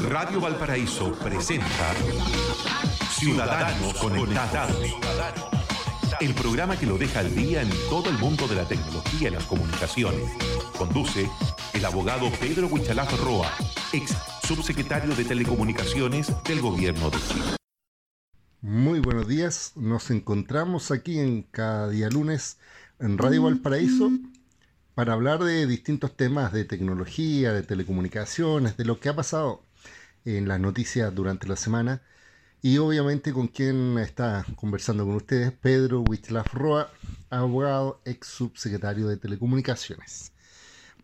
Radio Valparaíso presenta Ciudadanos Conectados. El programa que lo deja al día en todo el mundo de la tecnología y las comunicaciones. Conduce el abogado Pedro Huichalaf Roa, ex subsecretario de Telecomunicaciones del Gobierno de Chile. Muy buenos días, nos encontramos aquí en cada día lunes en Radio Valparaíso para hablar de distintos temas de tecnología, de telecomunicaciones, de lo que ha pasado en las noticias durante la semana. Y obviamente con quien está conversando con ustedes, Pedro Huichlaf Roa, abogado, ex subsecretario de Telecomunicaciones.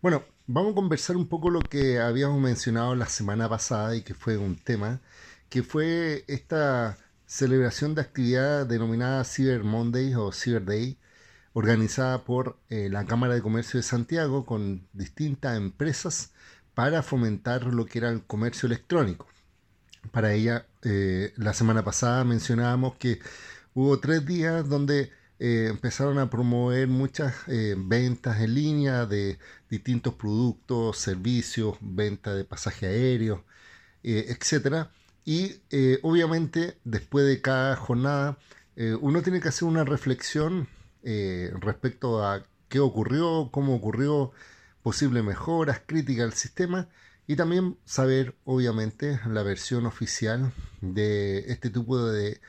Bueno, vamos a conversar un poco lo que habíamos mencionado la semana pasada y que fue un tema, que fue esta celebración de actividad denominada Cyber Monday o Cyber Day, organizada por eh, la Cámara de Comercio de Santiago con distintas empresas para fomentar lo que era el comercio electrónico. Para ella, eh, la semana pasada mencionábamos que hubo tres días donde eh, empezaron a promover muchas ventas en línea de distintos productos, servicios, venta de pasaje aéreo, etc. Y obviamente después de cada jornada uno tiene que hacer una reflexión eh, respecto a qué ocurrió, cómo ocurrió, posibles mejoras, crítica al sistema y también saber, obviamente, la versión oficial de este tipo de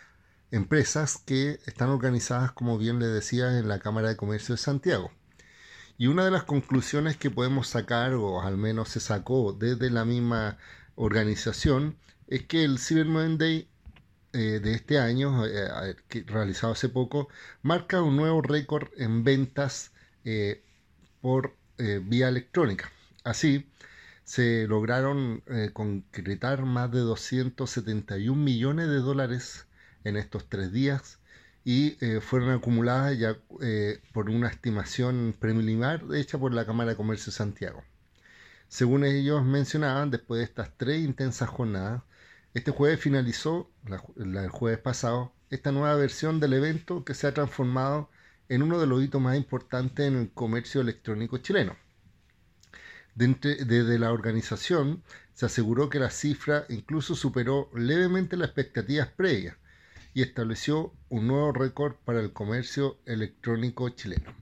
empresas que están organizadas, como bien le decía, en la Cámara de Comercio de Santiago. Y una de las conclusiones que podemos sacar, o al menos se sacó desde la misma organización, es que el Cyber Monday eh, de este año, eh, realizado hace poco, marca un nuevo récord en ventas eh, por vía electrónica. Así, se lograron concretar más de 271 millones de dólares en estos tres días y fueron acumuladas ya por una estimación preliminar hecha por la Cámara de Comercio de Santiago. Según ellos mencionaban, después de estas tres intensas jornadas, este jueves finalizó, el jueves pasado, esta nueva versión del evento que se ha transformado en uno de los hitos más importantes en el comercio electrónico chileno. Desde la organización se aseguró que la cifra incluso superó levemente las expectativas previas y estableció un nuevo récord para el comercio electrónico chileno.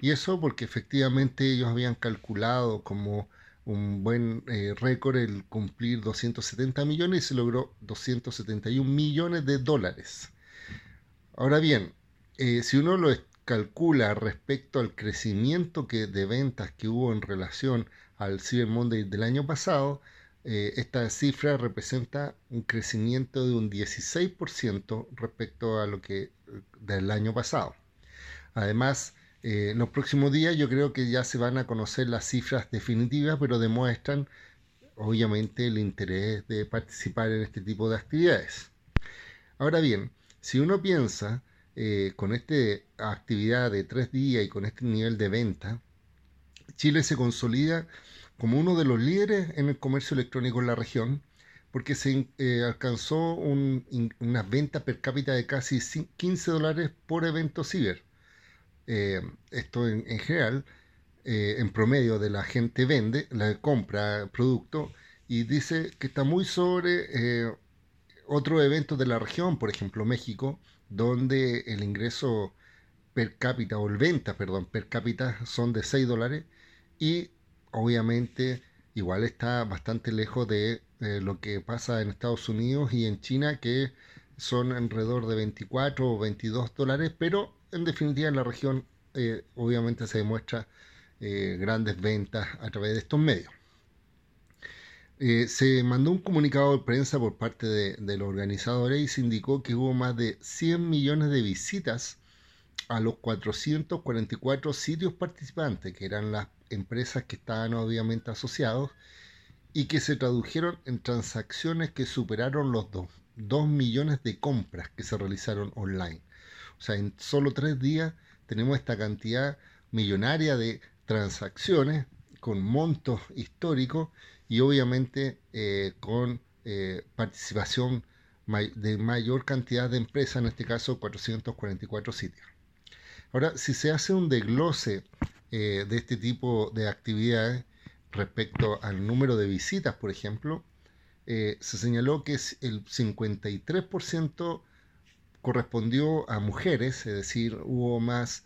Y eso porque efectivamente ellos habían calculado como un buen eh, récord el cumplir 270 millones y se logró 271 millones de dólares. Ahora bien, eh, si uno lo calcula respecto al crecimiento que, de ventas que hubo en relación al Cyber Monday del año pasado, eh, esta cifra representa un crecimiento de un 16% respecto a lo que del año pasado. Además, eh, en los próximos días yo creo que ya se van a conocer las cifras definitivas, pero demuestran obviamente el interés de participar en este tipo de actividades. Ahora bien, si uno piensa eh, con esta actividad de tres días y con este nivel de venta, Chile se consolida como uno de los líderes en el comercio electrónico en la región, porque se eh, alcanzó una venta per cápita de casi 15 dólares por evento ciber. Eh, esto en, general, en promedio de la gente vende, la compra producto y dice que está muy sobre otros eventos de la región, por ejemplo México, donde el ingreso per cápita o el venta, perdón, per cápita son de 6 dólares y obviamente igual está bastante lejos de lo que pasa en Estados Unidos y en China que son alrededor de 24 o 22 dólares, pero en definitiva en la región eh, obviamente se demuestra eh, grandes ventas a través de estos medios. Eh, se mandó un comunicado de prensa por parte de, los organizadores y se indicó que hubo más de 100 millones de visitas a los 444 sitios participantes, que eran las empresas que estaban obviamente asociados, y que se tradujeron en transacciones que superaron los 2 millones de compras que se realizaron online. O sea, en solo tres días tenemos esta cantidad millonaria de transacciones con montos históricos y obviamente eh, con eh, participación de mayor cantidad de empresas, en este caso 444 sitios. Ahora, si se hace un desglose eh, de este tipo de actividades respecto al número de visitas, por ejemplo, se señaló que el 53% correspondió a mujeres, es decir, hubo más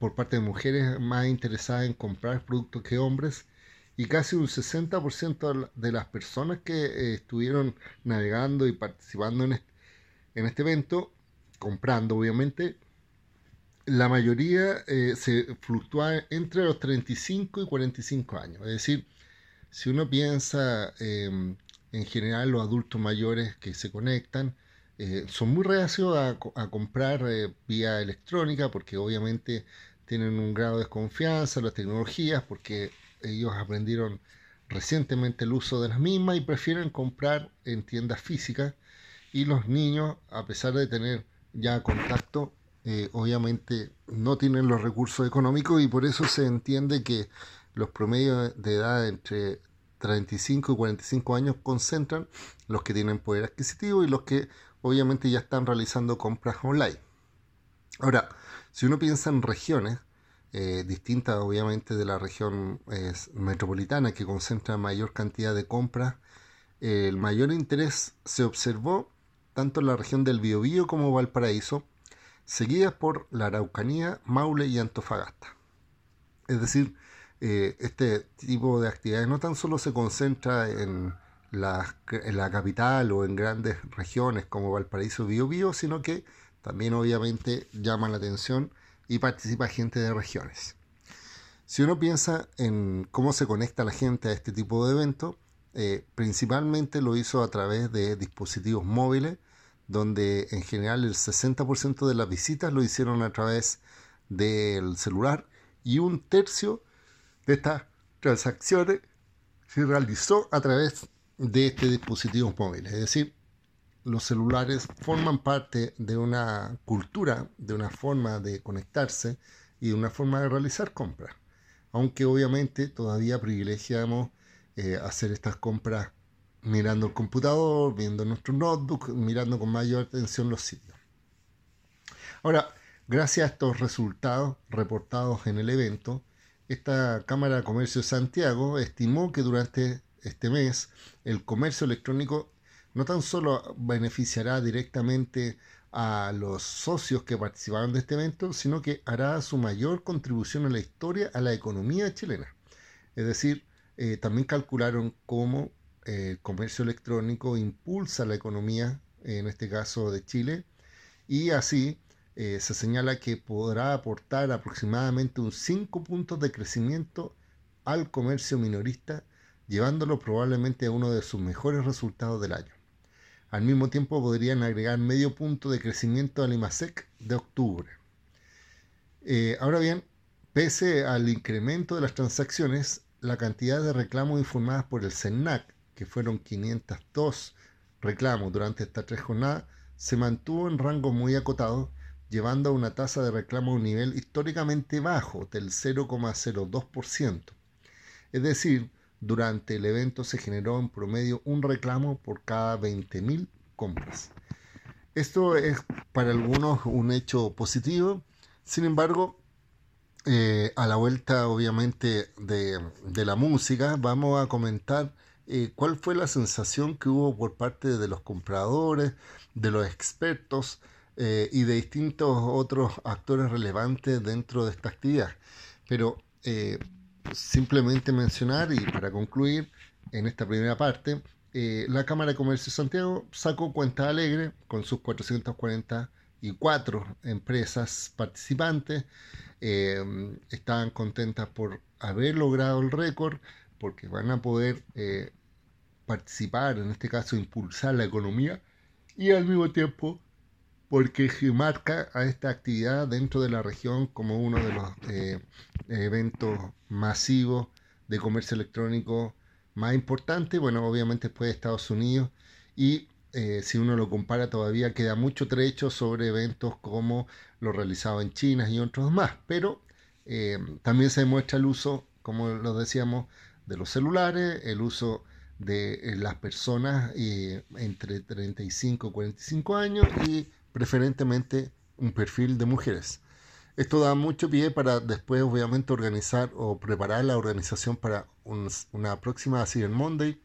por parte de mujeres más interesadas en comprar productos que hombres y casi un 60% de las personas que eh, estuvieron navegando y participando en este, evento, comprando obviamente, la mayoría eh, se fluctúa entre los 35 y 45 años. Es decir, si uno piensa em, en general los adultos mayores que se conectan, eh, son muy reacios a, comprar vía electrónica porque obviamente tienen un grado de desconfianza en las tecnologías, porque ellos aprendieron recientemente el uso de las mismas y prefieren comprar en tiendas físicas y los niños, a pesar de tener ya contacto, eh, obviamente no tienen los recursos económicos y por eso se entiende que los promedios de edad entre 35 y 45 años concentran los que tienen poder adquisitivo y los que obviamente ya están realizando compras online. Ahora, si uno piensa en regiones, eh, distinta obviamente de la región metropolitana que concentra mayor cantidad de compras. el mayor interés se observó tanto en la región del Biobío como Valparaíso, seguidas por la Araucanía, Maule y Antofagasta. Es decir, eh, este tipo de actividades no tan solo se concentra en la, en la capital o en grandes regiones como Valparaíso y Biobío, sino que también obviamente llama la atención y participa gente de regiones. Si uno piensa en cómo se conecta la gente a este tipo de eventos, eh, principalmente lo hizo a través de dispositivos móviles, donde en general el 60% de las visitas lo hicieron a través del celular y un tercio de estas transacciones se realizó a través de este dispositivo móvil. Es decir, los celulares forman parte de una cultura, de una forma de conectarse y de una forma de realizar compras. Aunque obviamente todavía privilegiamos eh, hacer estas compras mirando el computador, viendo nuestro notebook, mirando con mayor atención los sitios. Ahora, gracias a estos resultados reportados en el evento, esta Cámara de Comercio de Santiago estimó que durante este mes el comercio electrónico no tan solo beneficiará directamente a los socios que participaron de este evento, sino que hará su mayor contribución en la historia a la economía chilena. Es decir, eh, también calcularon cómo eh, el comercio electrónico impulsa la economía, en este caso de Chile, y así eh, se señala que podrá aportar aproximadamente un 5 puntos de crecimiento al comercio minorista, llevándolo probablemente a uno de sus mejores resultados del año. Al mismo tiempo podrían agregar medio punto de crecimiento al IMASEC de octubre. Eh, ahora bien, pese al incremento de las transacciones, la cantidad de reclamos informadas por el CENAC, que fueron 502 reclamos durante estas tres jornadas, se mantuvo en rango muy acotado, llevando a una tasa de reclamo a un nivel históricamente bajo del 0,02%. Es decir, durante el evento se generó en promedio un reclamo por cada 20.000 compras. Esto es para algunos un hecho positivo, sin embargo, eh, a la vuelta obviamente de, la música, vamos a comentar eh, cuál fue la sensación que hubo por parte de los compradores, de los expertos eh, y de distintos otros actores relevantes dentro de esta actividad. Pero simplemente mencionar y para concluir en esta primera parte, eh, la Cámara de Comercio de Santiago sacó cuenta alegre con sus 444 empresas participantes. Eh, estaban contentas por haber logrado el récord, porque van a poder eh, participar, en este caso impulsar la economía y al mismo tiempo porque marca a esta actividad dentro de la región como uno de los eh, eventos masivos de comercio electrónico más importantes, bueno, obviamente después de Estados Unidos, y eh, si uno lo compara todavía queda mucho trecho sobre eventos como lo realizado en China y otros más, pero eh, también se demuestra el uso, como lo decíamos, de los celulares, el uso de las personas entre 35 y 45 años preferentemente un perfil de mujeres. Esto da mucho pie para después, obviamente, organizar o preparar la organización para una próxima Cyber Monday,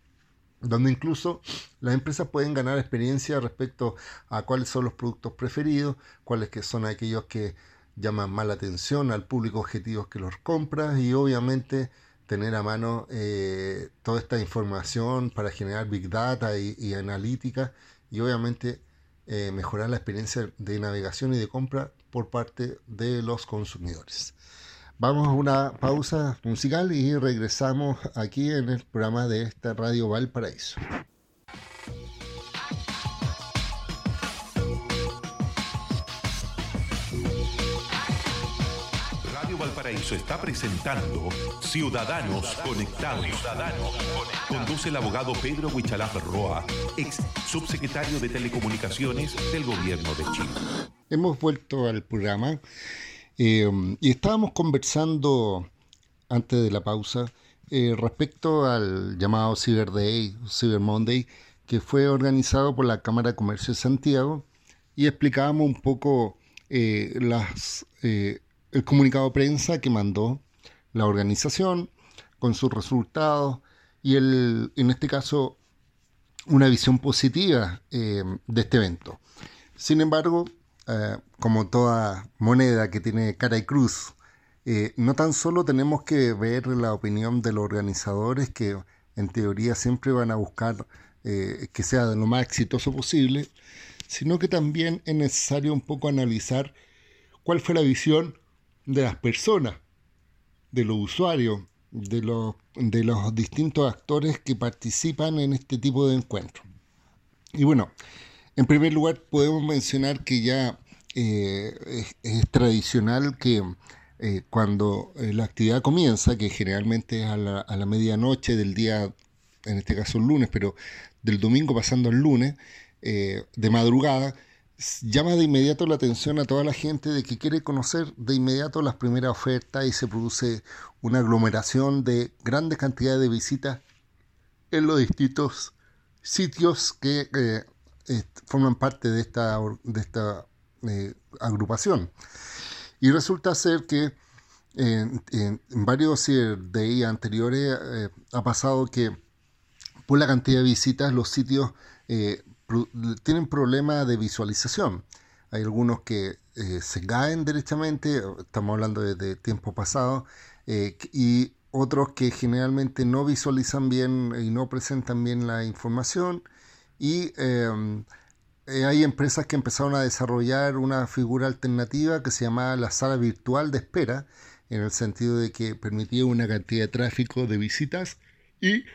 donde incluso las empresas pueden ganar experiencia respecto a cuáles son los productos preferidos, cuáles que son aquellos que llaman más la atención al público objetivo que los compra y obviamente tener a mano eh, toda esta información para generar big data y, analítica y obviamente eh, mejorar la experiencia de navegación y de compra por parte de los consumidores. Vamos a una pausa musical y regresamos aquí en el programa de esta Radio Valparaíso. Está presentando Ciudadanos Conectados. Conduce el abogado Pedro Huichalaf Roa, ex subsecretario de Telecomunicaciones del Gobierno de Chile. Hemos vuelto al programa eh, y estábamos conversando antes de la pausa eh, respecto al llamado Cyber Day, Cyber Monday, que fue organizado por la Cámara de Comercio de Santiago y explicábamos un poco eh, las, el comunicado de prensa que mandó la organización con sus resultados y el, en este caso una visión positiva de este evento. Sin embargo, eh, como toda moneda que tiene cara y cruz, eh, no tan solo tenemos que ver la opinión de los organizadores que en teoría siempre van a buscar eh, que sea de lo más exitoso posible, sino que también es necesario un poco analizar cuál fue la visión de las personas, de los usuarios, de los, de los distintos actores que participan en este tipo de encuentros. Y bueno, en primer lugar, podemos mencionar que ya eh, es, tradicional que eh, cuando eh, la actividad comienza, que generalmente es a la, a la, medianoche del día, en este caso el lunes, pero del domingo pasando al lunes, de madrugada, llama de inmediato la atención a toda la gente de que quiere conocer de inmediato las primeras ofertas y se produce una aglomeración de grandes cantidades de visitas en los distintos sitios que forman parte de esta, de esta eh, agrupación. Y resulta ser que en, varios días anteriores eh, ha pasado que por la cantidad de visitas los sitios eh, tienen problemas de visualización. Hay algunos que se caen derechamente, estamos hablando de, tiempo pasado, y otros que generalmente no visualizan bien y no presentan bien la información y em, eh, hay empresas que empezaron a desarrollar una figura alternativa que se llamaba la sala virtual de espera, en el sentido de que permitía una cantidad de tráfico de visitas y,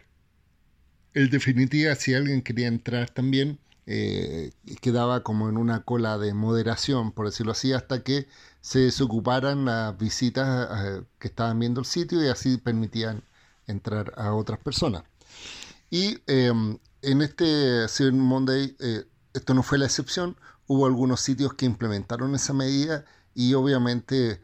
en definitiva, si alguien quería entrar también, eh, quedaba como en una cola de moderación, por decirlo así, hasta que se desocuparan las visitas eh, que estaban viendo el sitio y así permitían entrar a otras personas. Y em, en este Cyber Monday, eh, esto no fue la excepción, hubo algunos sitios que implementaron esa medida y obviamente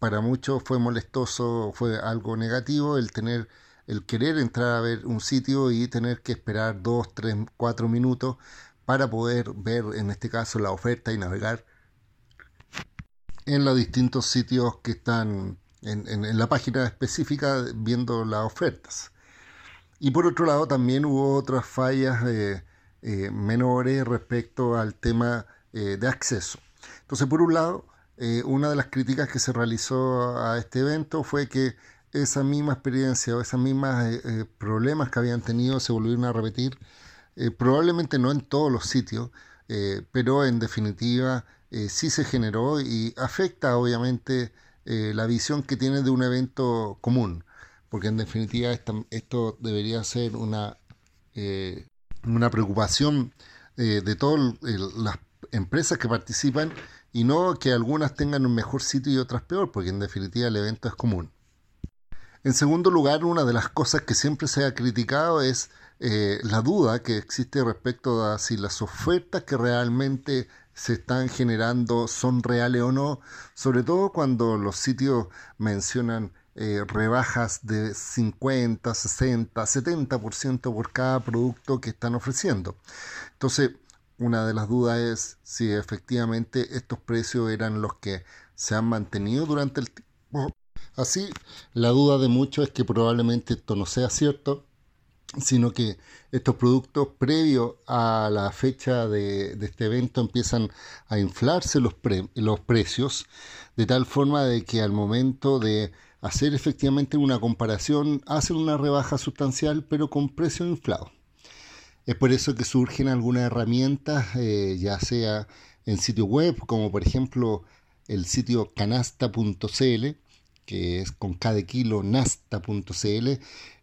para muchos fue molestoso, fue algo negativo el tener, el querer entrar a ver un sitio y tener que esperar dos, tres, cuatro minutos para poder ver en este caso la oferta y navegar en los distintos sitios que están en la página específica viendo las ofertas. Y por otro lado también hubo otras fallas eh, eh, menores respecto al tema eh, de acceso. Entonces, por un lado, una de las críticas que se realizó a este evento fue que esa misma experiencia o esos mismos problemas que habían tenido se volvieron a repetir, probablemente no en todos los sitios, pero en definitiva sí se generó y afecta obviamente la visión que tiene de un evento común porque en definitiva esto debería ser una, eh, una preocupación eh, de todas las empresas que participan y no que algunas tengan un mejor sitio y otras peor, porque en definitiva el evento es común. En segundo lugar, una de las cosas que siempre se ha criticado es eh, la duda que existe respecto a si las ofertas que realmente se están generando son reales o no, sobre todo cuando los sitios mencionan eh, rebajas de 50, 60, 70% por cada producto que están ofreciendo. Entonces, una de las dudas es si efectivamente estos precios eran los que se han mantenido durante el. Así, la duda de muchos es que probablemente esto no sea cierto sino que estos productos previo a la fecha de, este evento empiezan a inflarse los, los precios de tal forma de que al momento de hacer efectivamente una comparación hacen una rebaja sustancial pero con precio inflado. Es por eso que surgen algunas herramientas, eh, ya sea en sitio web, como por ejemplo el sitio canasta.cl, que es con cada kilo nasta.cl,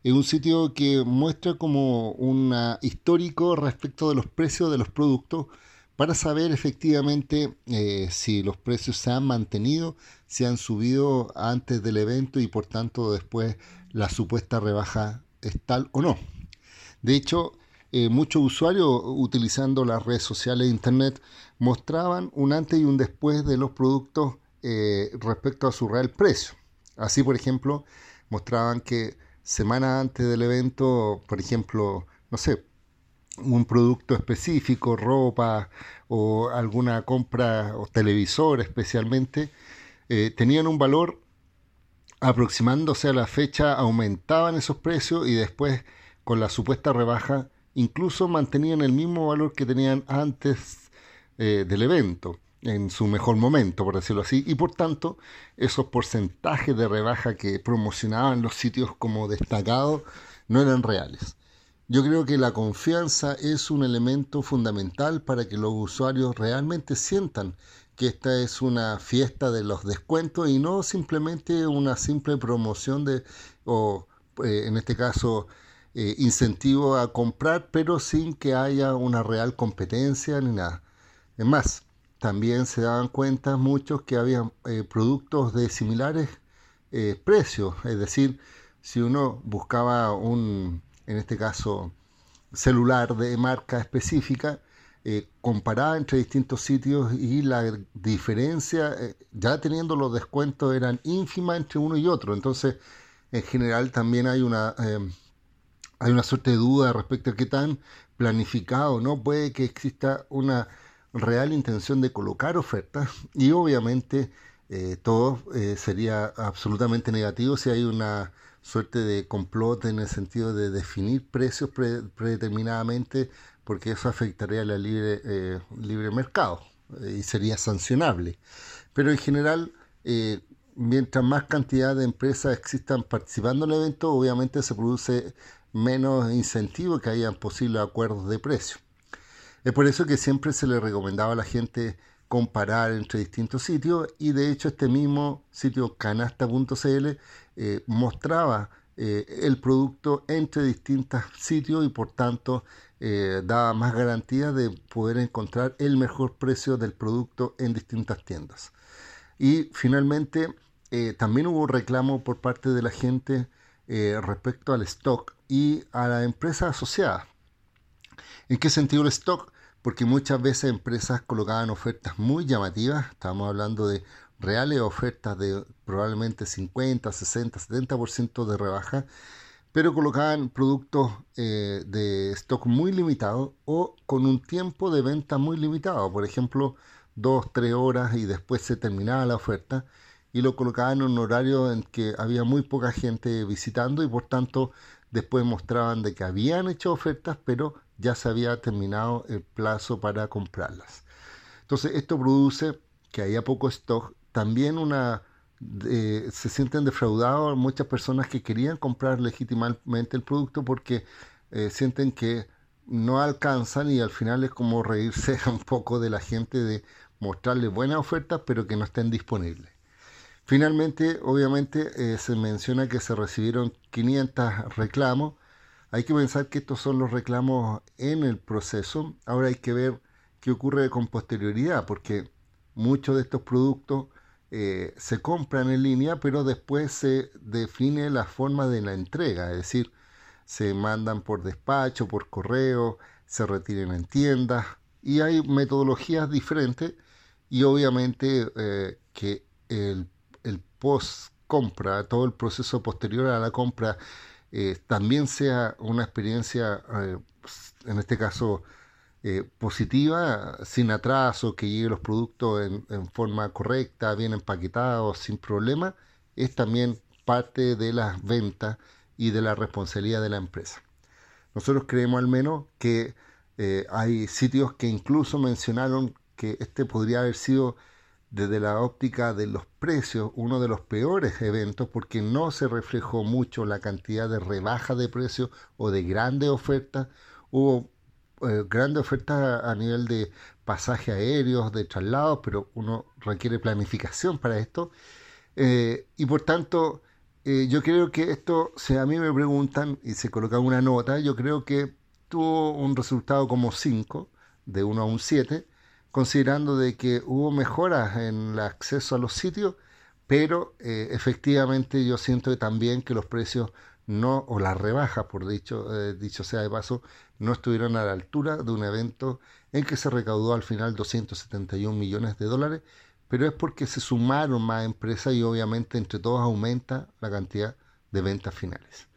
es un sitio que muestra como un histórico respecto de los precios de los productos para saber efectivamente eh, si los precios se han mantenido, si han subido antes del evento y por tanto después la supuesta rebaja es tal o no. De hecho, eh, muchos usuarios utilizando las redes sociales e internet mostraban un antes y un después de los productos eh, respecto a su real precio. Así, por ejemplo, mostraban que semana antes del evento, por ejemplo, no sé, un producto específico, ropa o alguna compra o televisor especialmente, eh, tenían un valor aproximándose a la fecha, aumentaban esos precios y después con la supuesta rebaja incluso mantenían el mismo valor que tenían antes eh, del evento, en su mejor momento, por decirlo así, y por tanto esos porcentajes de rebaja que promocionaban los sitios como destacados no eran reales. Yo creo que la confianza es un elemento fundamental para que los usuarios realmente sientan que esta es una fiesta de los descuentos y no simplemente una simple promoción de, o eh, en este caso, eh, incentivo a comprar, pero sin que haya una real competencia ni nada. Es más, también se daban cuenta muchos que había eh, productos de similares eh, precios, es decir, si uno buscaba un, en este caso, celular de marca específica, comparaba entre distintos sitios y la diferencia, ya teniendo los descuentos, eran ínfimas entre uno y otro. Entonces, en general también hay una hay una suerte de duda respecto a qué tan planificado no puede que exista una real intención de colocar ofertas y obviamente eh, todo eh, sería absolutamente negativo si hay una suerte de complot en el sentido de definir precios predeterminadamente porque eso afectaría al libre, eh, libre mercado y sería sancionable. Pero en general, mientras más cantidad de empresas existan participando en el evento, obviamente se produce menos incentivo que hayan posibles acuerdos de precio. Es por eso que siempre se le recomendaba a la gente comparar entre distintos sitios y de hecho este mismo sitio canasta.cl eh, mostraba eh, el producto entre distintos sitios y por tanto eh, daba más garantía de poder encontrar el mejor precio del producto en distintas tiendas. Y finalmente también hubo reclamo por parte de la gente respecto al stock y a la empresa asociada. ¿En qué sentido el stock? Porque muchas veces empresas colocaban ofertas muy llamativas, estamos hablando de reales ofertas de probablemente 50, 60, 70% de rebaja, pero colocaban productos eh, de stock muy limitado o con un tiempo de venta muy limitado, por ejemplo, 2, 3 horas y después se terminaba la oferta y lo colocaban en un horario en que había muy poca gente visitando y por tanto Después mostraban de que habían hecho ofertas, pero ya se había terminado el plazo para comprarlas. Entonces esto produce que haya poco stock. También una se sienten defraudados muchas personas que querían comprar legítimamente el producto porque eh, sienten que no alcanzan y al final es como reírse un poco de la gente de mostrarle buenas ofertas pero que no estén disponibles. Finalmente, obviamente, eh, se menciona que se recibieron 500 reclamos. Hay que pensar que estos son los reclamos en el proceso. Ahora hay que ver qué ocurre con posterioridad, porque muchos de estos productos eh, se compran en línea, pero después se define la forma de la entrega, es decir, se mandan por despacho, por correo, se retiran en tiendas y hay metodologías diferentes y obviamente eh, que el post compra, todo el proceso posterior a la compra, eh, también sea una experiencia, eh, en este caso, eh, positiva, sin atraso, que llegue los productos en, forma correcta, bien empaquetados, sin problema, es también parte de las ventas y de la responsabilidad de la empresa. nosotros creemos al menos que hay sitios que incluso mencionaron que este podría haber sido desde la óptica de los precios uno de los peores eventos porque no se reflejó mucho la cantidad de rebaja de precios o de grandes ofertas. Hubo eh, grandes ofertas a nivel de pasajes aéreos, de traslados, pero uno requiere planificación para esto. Eh, y por tanto, eh, yo creo que esto, si a mí me preguntan y se coloca una nota, yo creo que tuvo un resultado como 5, de 1 a un 7, considerando de que hubo mejoras en el acceso a los sitios, pero eh, efectivamente yo siento también que los precios no, o las rebajas, por dicho, dicho sea de paso, no estuvieron a la altura de un evento en que se recaudó al final 271 millones de dólares pero es porque se sumaron más empresas y obviamente entre todos aumenta la cantidad de ventas finales.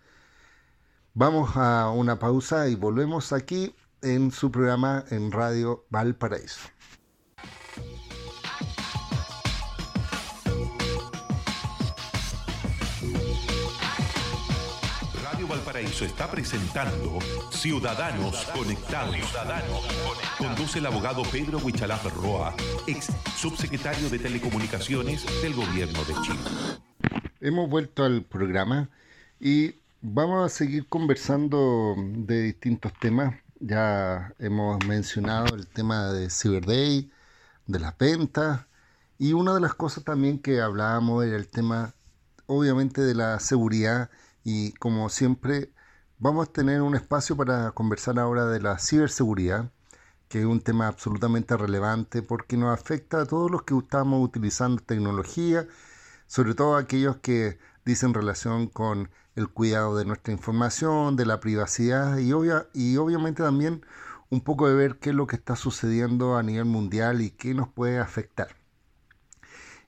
Vamos a una pausa y volvemos aquí en su programa en Radio Valparaíso. Valparaíso está presentando Ciudadanos Conectados. Conduce el abogado Pedro Huichalaf Roa, ex subsecretario de Telecomunicaciones del Gobierno de Chile. Hemos vuelto al programa y vamos a seguir conversando de distintos temas. Ya hemos mencionado el tema de Cyber Day, de las ventas y una de las cosas también que hablábamos era el tema obviamente de la seguridad y como siempre vamos a tener un espacio para conversar ahora de la ciberseguridad, que es un tema absolutamente relevante porque nos afecta a todos los que estamos utilizando tecnología, sobre todo aquellos que dicen relación con el cuidado de nuestra información, de la privacidad y, obvia, y obviamente también un poco de ver qué es lo que está sucediendo a nivel mundial y qué nos puede afectar.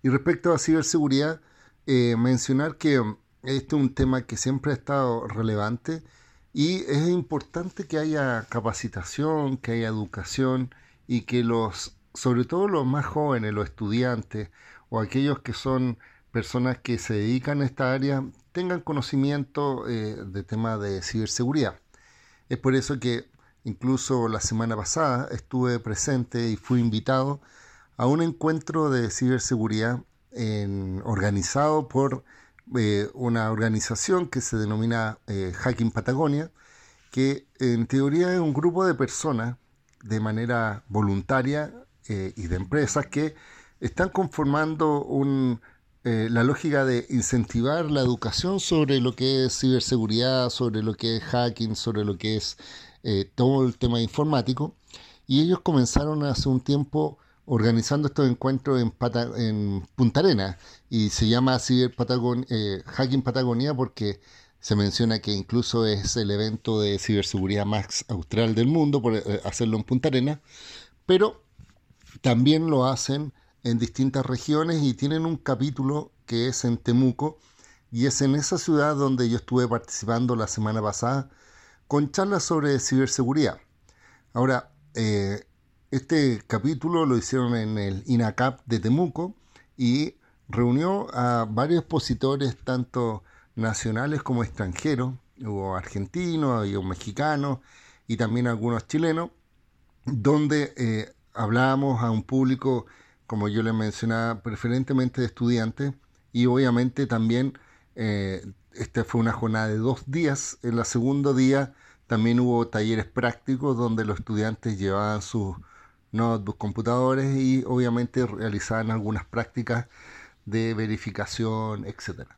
Y respecto a ciberseguridad, eh, mencionar que este es un tema que siempre ha estado relevante y es importante que haya capacitación, que haya educación y que los, sobre todo los más jóvenes, los estudiantes o aquellos que son personas que se dedican a esta área, tengan conocimiento eh, de temas de ciberseguridad. Es por eso que incluso la semana pasada estuve presente y fui invitado a un encuentro de ciberseguridad organizado por eh, una organización que se denomina eh, Hacking Patagonia, que en teoría es un grupo de personas de manera voluntaria eh, y de empresas que están conformando la lógica de incentivar la educación sobre lo que es ciberseguridad, sobre lo que es hacking, sobre lo que es todo el tema informático. Y ellos comenzaron hace un tiempo organizando estos encuentros en, Punta Arena y se llama así eh, Hacking Patagonia porque se menciona que incluso es el evento de ciberseguridad más austral del mundo por eh, hacerlo en Punta Arena, pero también lo hacen en distintas regiones y tienen un capítulo que es en Temuco y es en esa ciudad donde yo estuve participando la semana pasada con charlas sobre ciberseguridad. Ahora, eh, este capítulo lo hicieron en el INACAP de Temuco y reunió a varios expositores, tanto nacionales como extranjeros. Hubo argentinos, hubo mexicanos y también algunos chilenos, donde eh, hablábamos a un público, como yo les mencionaba, preferentemente de estudiantes y obviamente también eh, esta fue una jornada de dos días. En el segundo día también hubo talleres prácticos donde los estudiantes llevaban sus notebooks, computadores y obviamente realizaban algunas prácticas de verificación, etc.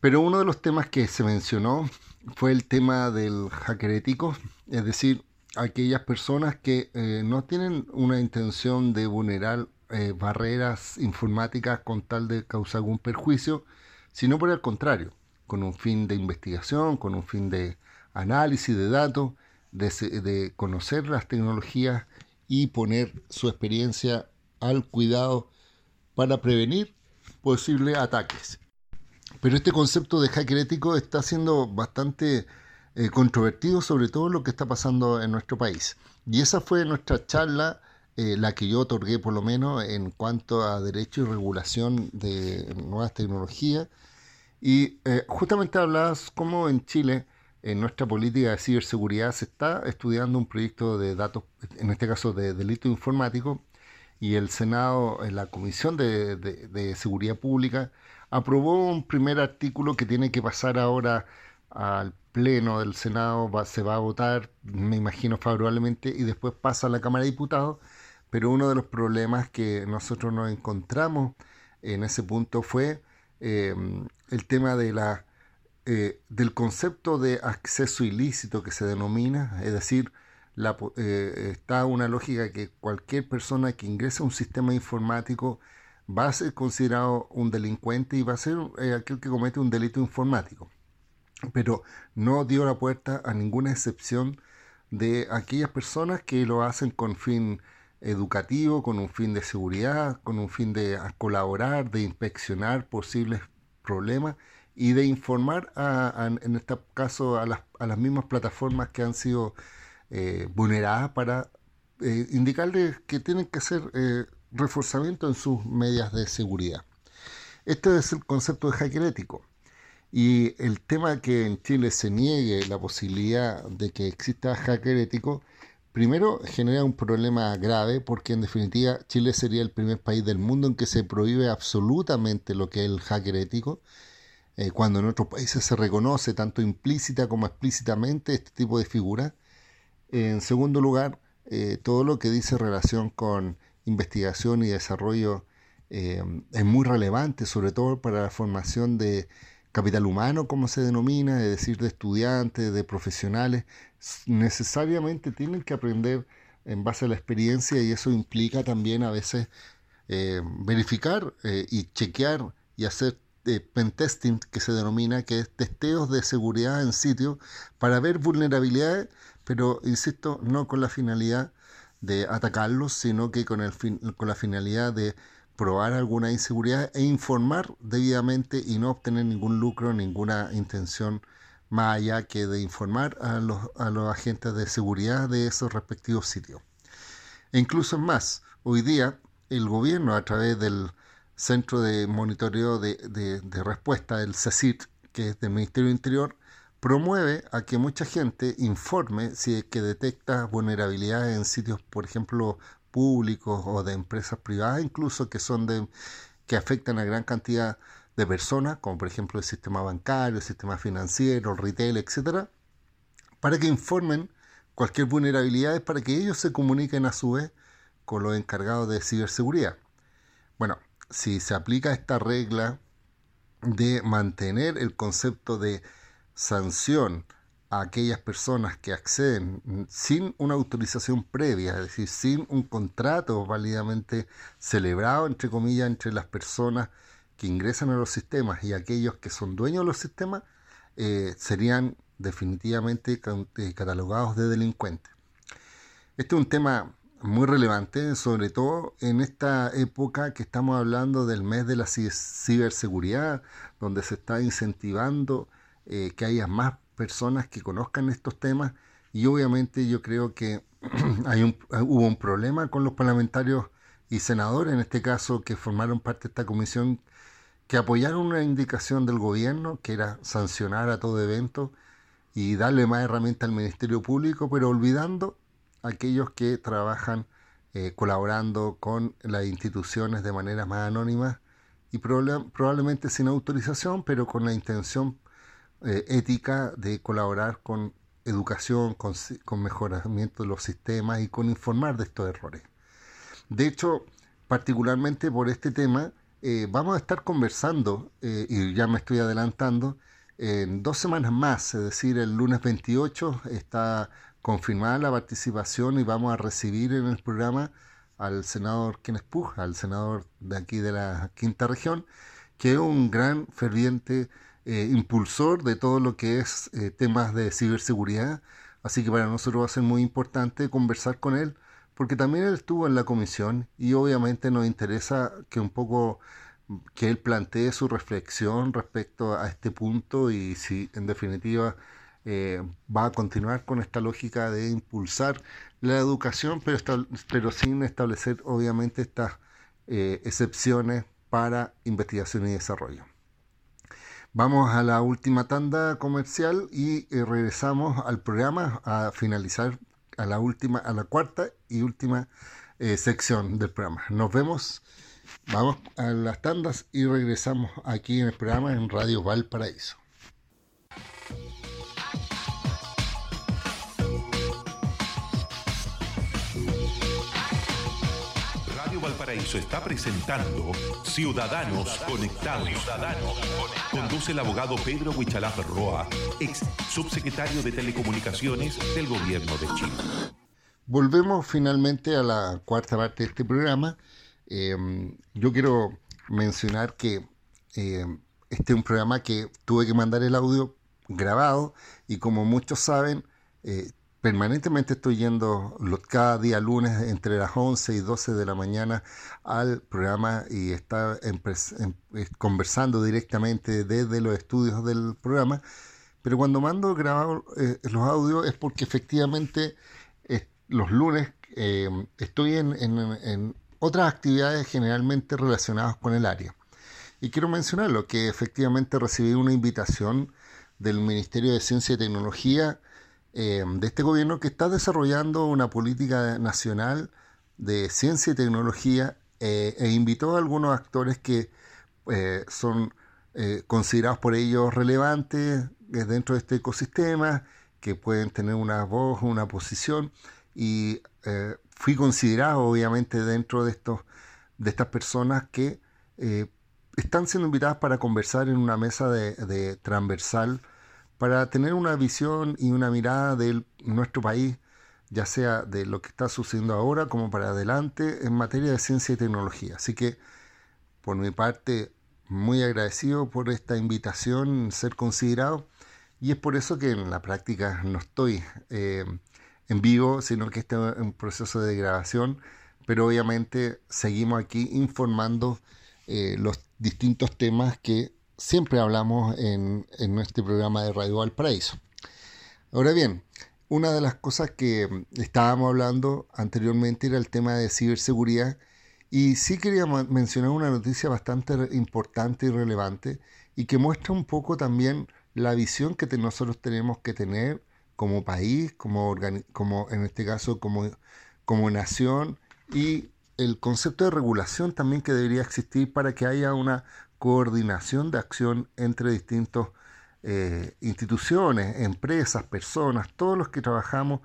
Pero uno de los temas que se mencionó fue el tema del hacker ético, es decir, aquellas personas que eh, no tienen una intención de vulnerar eh, barreras informáticas con tal de causar algún perjuicio, sino por el contrario, con un fin de investigación, con un fin de análisis de datos, de conocer las tecnologías y poner su experiencia al cuidado para prevenir posibles ataques. Pero este concepto de hacker ético está siendo bastante eh, controvertido, sobre todo lo que está pasando en nuestro país. Y esa fue nuestra charla, eh, la que yo otorgué por lo menos en cuanto a derecho y regulación de nuevas tecnologías. Y eh, justamente hablabas cómo en Chile en nuestra política de ciberseguridad se está estudiando un proyecto de datos, en este caso de delito informático, y el Senado, en la Comisión de, Seguridad Pública, aprobó un primer artículo que tiene que pasar ahora al Pleno del Senado, se va a votar, me imagino favorablemente, y después pasa a la Cámara de Diputados, pero uno de los problemas que nosotros nos encontramos en ese punto fue eh, el tema de la, eh, del concepto de acceso ilícito que se denomina, es decir, eh, está una lógica que cualquier persona que ingrese a un sistema informático va a ser considerado un delincuente y va a ser eh, aquel que comete un delito informático. Pero no dio la puerta a ninguna excepción de aquellas personas que lo hacen con fin educativo, con un fin de seguridad, con un fin de colaborar, de inspeccionar posibles problemas y de informar, en este caso, a las, a las mismas plataformas que han sido eh, vulneradas para eh, indicarles que tienen que hacer eh, reforzamiento en sus medidas de seguridad. Este es el concepto de hacker ético. Y el tema que en Chile se niegue la posibilidad de que exista hacker ético, primero genera un problema grave porque en definitiva Chile sería el primer país del mundo en que se prohíbe absolutamente lo que es el hacker ético, cuando en otros países se reconoce tanto implícita como explícitamente este tipo de figuras en segundo lugar, eh, todo lo que dice relación con investigación y desarrollo eh, es muy relevante, sobre todo para la formación de capital humano, como se denomina, es decir, de estudiantes, de profesionales. Necesariamente tienen que aprender en base a la experiencia y eso implica también a veces eh, verificar y chequear y hacer pentesting, que se denomina, que es testeos de seguridad en sitio para ver vulnerabilidades pero insisto, no con la finalidad de atacarlos, sino que con, el con la finalidad de probar alguna inseguridad e informar debidamente y no obtener ningún lucro, ninguna intención más allá que de informar a los, a los agentes de seguridad de esos respectivos sitios. E incluso más, hoy día el gobierno a través del Centro de Monitoreo de, de, Respuesta, el CECIT, que es del Ministerio del Interior, promueve a que mucha gente informe si es que detecta vulnerabilidades en sitios, por ejemplo, públicos o de empresas privadas, incluso que son de que afectan a gran cantidad de personas, como por ejemplo el sistema bancario, el sistema financiero, el retail, etcétera, para que informen cualquier vulnerabilidad para que ellos se comuniquen a su vez con los encargados de ciberseguridad. Bueno, si se aplica esta regla de mantener el concepto de sanción a aquellas personas que acceden sin una autorización previa, es decir, sin un contrato válidamente celebrado, entre comillas, entre las personas que ingresan a los sistemas y aquellos que son dueños de los sistemas, eh, serían definitivamente eh, catalogados de delincuentes. Este es un tema muy relevante, sobre todo en esta época que estamos hablando del mes de la ciberseguridad, donde se está incentivando eh, que haya más personas que conozcan estos temas. Y obviamente yo creo que hay un, hubo un problema con los parlamentarios y senadores, en este caso, que formaron parte de esta comisión, que apoyaron una indicación del gobierno, que era sancionar a todo evento y darle más herramientas al Ministerio Público, pero olvidando aquellos que trabajan eh, colaborando con las instituciones de manera más anónima y probablemente sin autorización, pero con la intención eh, ética de colaborar con educación, con, mejoramiento de los sistemas y con informar de estos errores. De hecho, particularmente por este tema, eh, vamos a estar conversando, y ya me estoy adelantando, en dos semanas más, es decir, el lunes 28 está confirmada la participación y vamos a recibir en el programa al senador Kenneth Puja, al senador de aquí de la quinta región, que es un gran ferviente eh, impulsor de todo lo que es eh, temas de ciberseguridad. Así que para nosotros va a ser muy importante conversar con él, porque también él estuvo en la comisión y obviamente nos interesa que un poco que él plantee su reflexión respecto a este punto y si en definitiva eh, va a continuar con esta lógica de impulsar la educación, pero, sin establecer obviamente estas excepciones para investigación y desarrollo. Vamos a la última tanda comercial y eh, regresamos al programa a finalizar a la última, a la cuarta y última eh, sección del programa. Nos vemos, vamos a las tandas y regresamos aquí en el programa en Radio Valparaíso. Valparaíso está presentando Ciudadanos Conectados. Conduce el abogado Pedro Huichalaf Roa, ex subsecretario de Telecomunicaciones del Gobierno de Chile. Volvemos finalmente a la cuarta parte de este programa. Eh, yo quiero mencionar que eh, este es un programa que tuve que mandar el audio grabado y como muchos saben, eh, permanentemente estoy yendo cada día lunes entre las 11 y 12 de la mañana al programa y está conversando directamente desde los estudios del programa. Pero cuando mando grabar eh, los audios es porque efectivamente los lunes eh, estoy en, en otras actividades generalmente relacionadas con el área. Y quiero mencionarlo, que efectivamente recibí una invitación del Ministerio de Ciencia y Tecnología eh, de este gobierno que está desarrollando una política nacional de ciencia y tecnología eh, e invitó a algunos actores que eh, son considerados por ellos relevantes dentro de este ecosistema, que pueden tener una voz, una posición, y fui considerado obviamente dentro de, estos, de estas personas que están siendo invitadas para conversar en una mesa de transversal para tener una visión y una mirada de nuestro país, ya sea de lo que está sucediendo ahora como para adelante en materia de ciencia y tecnología. Así que, por mi parte, muy agradecido por esta invitación, ser considerado, y es por eso que en la práctica no estoy eh, en vivo, sino que estoy en proceso de grabación, pero obviamente seguimos aquí informando eh, los distintos temas que siempre hablamos en, en nuestro programa de Radio Valparaíso. Ahora bien, una de las cosas que estábamos hablando anteriormente era el tema de ciberseguridad y sí quería mencionar una noticia bastante importante y relevante y que muestra un poco también la visión que nosotros tenemos que tener como país, como, como en este caso como, como nación y el concepto de regulación también que debería existir para que haya una coordinación de acción entre distintas eh, instituciones, empresas, personas, todos los que trabajamos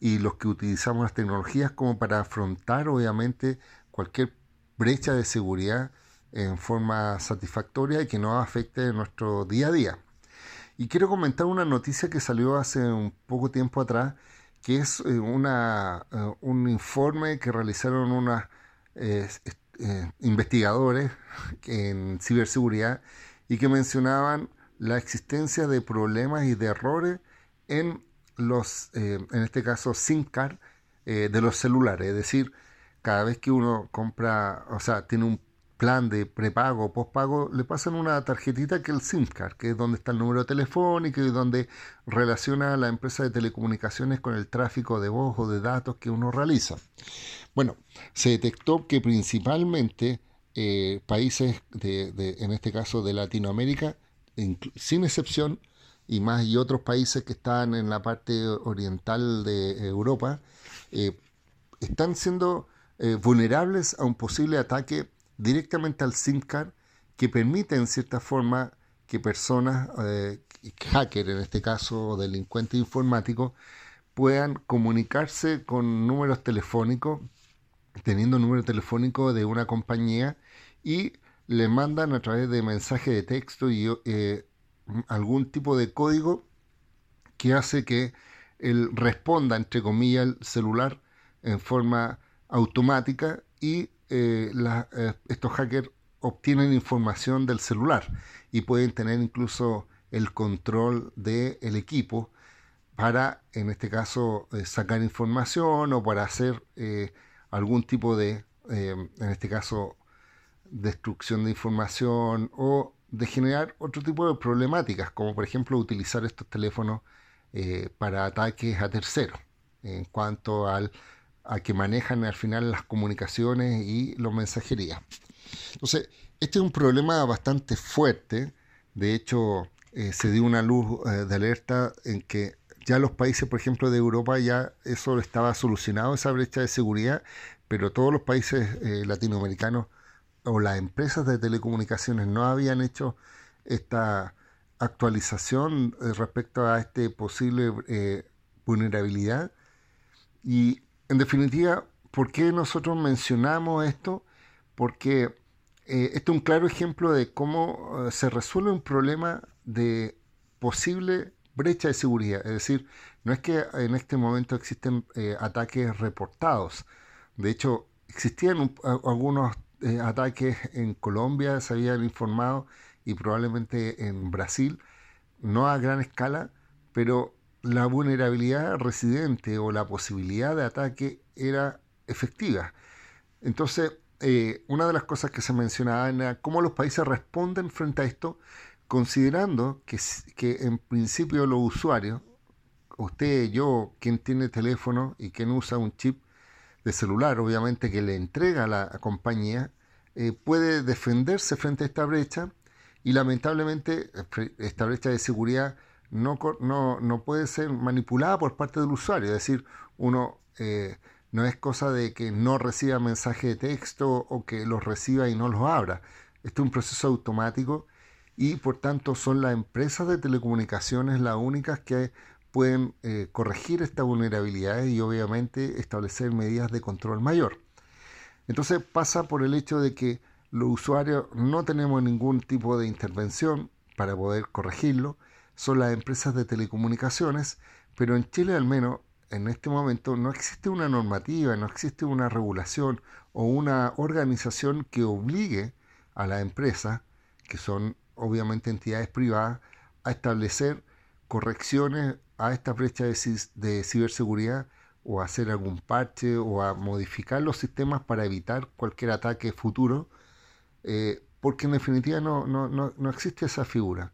y los que utilizamos las tecnologías como para afrontar obviamente cualquier brecha de seguridad en forma satisfactoria y que no afecte nuestro día a día. Y quiero comentar una noticia que salió hace un poco tiempo atrás, que es eh, eh, un informe que realizaron unas eh, investigadores en ciberseguridad y que mencionaban la existencia de problemas y de errores en los, eh, en este caso, SIM card eh, de los celulares. Es decir, cada vez que uno compra, o sea, tiene un plan de prepago postpago, le pasan una tarjetita que es el SIM card, que es donde está el número telefónico y donde relaciona la empresa de telecomunicaciones con el tráfico de voz o de datos que uno realiza. Bueno, se detectó que principalmente eh, países, de, en este caso de Latinoamérica, sin excepción, y más y otros países que están en la parte oriental de Europa, eh, están siendo eh, vulnerables a un posible ataque directamente al SIM card que permite en cierta forma que personas, hackers en este caso, delincuentes informáticos, puedan comunicarse con números telefónicos teniendo un número telefónico de una compañía y le mandan a través de mensaje de texto y eh, algún tipo de código que hace que él responda, entre comillas, el celular en forma automática y eh, eh, estos hackers obtienen información del celular y pueden tener incluso el control del equipo para, en este caso, sacar información o para hacer algún tipo de, eh, en este caso, destrucción de información o de generar otro tipo de problemáticas, como por ejemplo utilizar estos teléfonos eh, para ataques a terceros, en cuanto al, a que manejan al final las comunicaciones y los mensajerías. Entonces, este es un problema bastante fuerte De hecho, eh, se dio una luz eh, de alerta en que ya los países, por ejemplo, de Europa, ya eso estaba solucionado, esa brecha de seguridad, pero todos los países eh, latinoamericanos o las empresas de telecomunicaciones no habían hecho esta actualización respecto a este posible vulnerabilidad. Y en definitiva, ¿por qué nosotros mencionamos esto? Porque eh, este es un claro ejemplo de cómo eh, se resuelve un problema de posible brecha de seguridad. Es decir, no es que en este momento existen eh, ataques reportados. De hecho, existían algunos ataques en Colombia, se habían informado, y probablemente en Brasil, no a gran escala, pero la vulnerabilidad residente o la posibilidad de ataque era efectiva. Entonces, eh, una de las cosas que se mencionaba era cómo los países responden frente a esto, considerando que, que en principio los usuarios, usted, yo, quien tiene teléfono y quien usa un chip de celular, obviamente que le entrega a la compañía, eh, puede defenderse frente a esta brecha y lamentablemente esta brecha de seguridad no, no, no puede ser manipulada por parte del usuario, es decir, uno eh, no es cosa de que no reciba mensaje de texto o que los reciba y no los abra. Esto es un proceso automático y por tanto son las empresas de telecomunicaciones las únicas que pueden eh, corregir esta vulnerabilidad y obviamente establecer medidas de control mayor. Entonces pasa por el hecho de que los usuarios no tenemos ningún tipo de intervención para poder corregirlo, son las empresas de telecomunicaciones, pero en Chile al menos en este momento no existe una normativa, no existe una regulación o una organización que obligue a la empresa, que son obviamente entidades privadas, a establecer correcciones a esta brecha de, ciberseguridad o a hacer algún parche o a modificar los sistemas para evitar cualquier ataque futuro, eh, porque en definitiva no, no, no existe esa figura.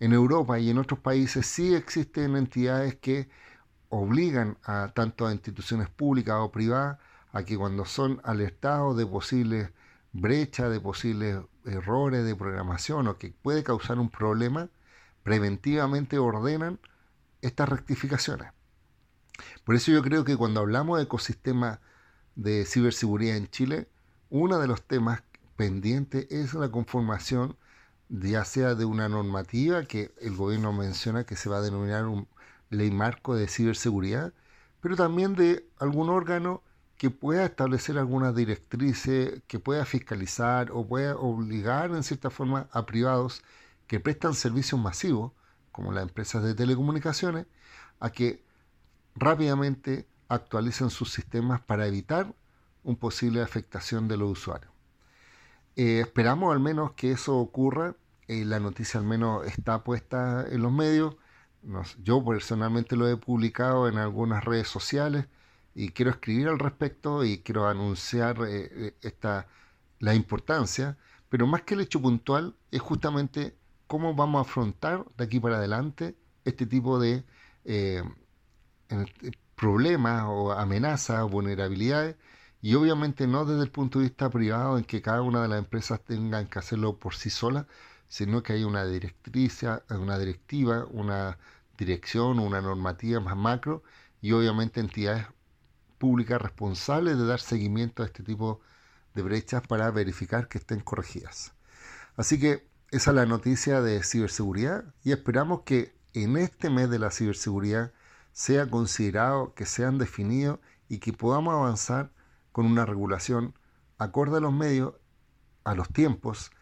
En Europa y en otros países sí existen entidades que obligan a tanto a instituciones públicas o privadas a que cuando son alertados de posibles brechas, de posibles errores de programación o que puede causar un problema, preventivamente ordenan estas rectificaciones. Por eso yo creo que cuando hablamos de ecosistema de ciberseguridad en Chile, uno de los temas pendientes es la conformación ya sea de una normativa que el gobierno menciona que se va a denominar un ley marco de ciberseguridad, pero también de algún órgano que pueda establecer algunas directrices, que pueda fiscalizar o pueda obligar en cierta forma a privados que prestan servicios masivos, como las empresas de telecomunicaciones, a que rápidamente actualicen sus sistemas para evitar una posible afectación de los usuarios. Eh, esperamos al menos que eso ocurra. Eh, la noticia al menos está puesta en los medios yo personalmente lo he publicado en algunas redes sociales y quiero escribir al respecto y quiero anunciar eh, esta, la importancia, pero más que el hecho puntual es justamente cómo vamos a afrontar de aquí para adelante este tipo de problemas o amenazas o vulnerabilidades y obviamente no desde el punto de vista privado en que cada una de las empresas tengan que hacerlo por sí sola, sino que hay una directriz, una directiva, una dirección una normativa más macro y obviamente entidades públicas responsables de dar seguimiento a este tipo de brechas para verificar que estén corregidas. Así que esa es la noticia de ciberseguridad y esperamos que en este mes de la ciberseguridad sea considerado, que sean definidos y que podamos avanzar con una regulación acorde a los medios, a los tiempos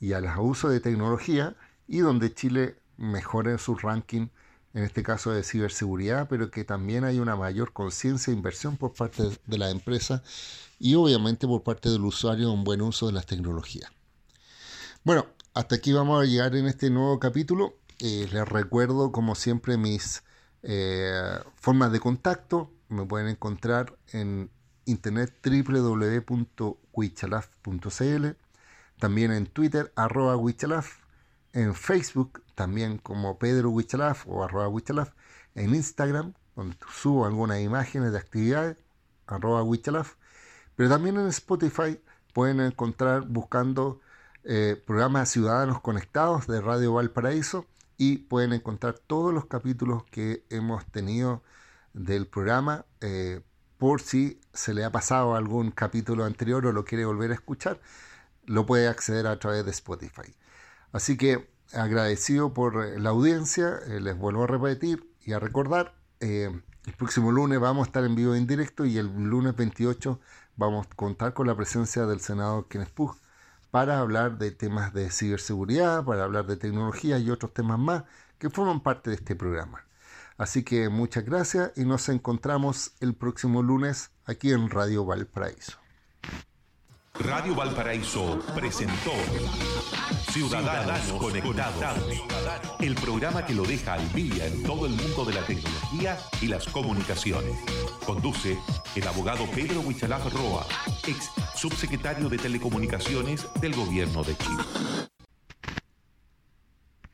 y a los usos de tecnología y donde Chile mejore su ranking en este caso de ciberseguridad, pero que también hay una mayor conciencia e inversión por parte de la empresa y obviamente por parte del usuario un buen uso de las tecnologías. Bueno, hasta aquí vamos a llegar en este nuevo capítulo. Eh, les recuerdo, como siempre, mis eh, formas de contacto. Me pueden encontrar en internet www.wichalaf.cl, también en Twitter, arroba wichalaf, en Facebook también como Pedro Wichalaf o arroba Wichalaf, en Instagram, donde subo algunas imágenes de actividades, arroba Wichalaf, pero también en Spotify pueden encontrar buscando eh, programa Ciudadanos Conectados de Radio Valparaíso y pueden encontrar todos los capítulos que hemos tenido del programa. Eh, por si se le ha pasado algún capítulo anterior o lo quiere volver a escuchar, lo puede acceder a través de Spotify. Así que agradecido por la audiencia, eh, les vuelvo a repetir y a recordar, el próximo lunes vamos a estar en vivo en directo y el lunes 28 vamos a contar con la presencia del senador Kenneth Pug para hablar de temas de ciberseguridad, para hablar de tecnología y otros temas más que forman parte de este programa. Así que muchas gracias y nos encontramos el próximo lunes aquí en Radio Valparaíso. Radio Valparaíso presentó Ciudadanos, Conectados, el programa que lo deja al día en todo el mundo de la tecnología y las comunicaciones. Conduce el abogado Pedro Huichalaf Roa, ex subsecretario de Telecomunicaciones del Gobierno de Chile.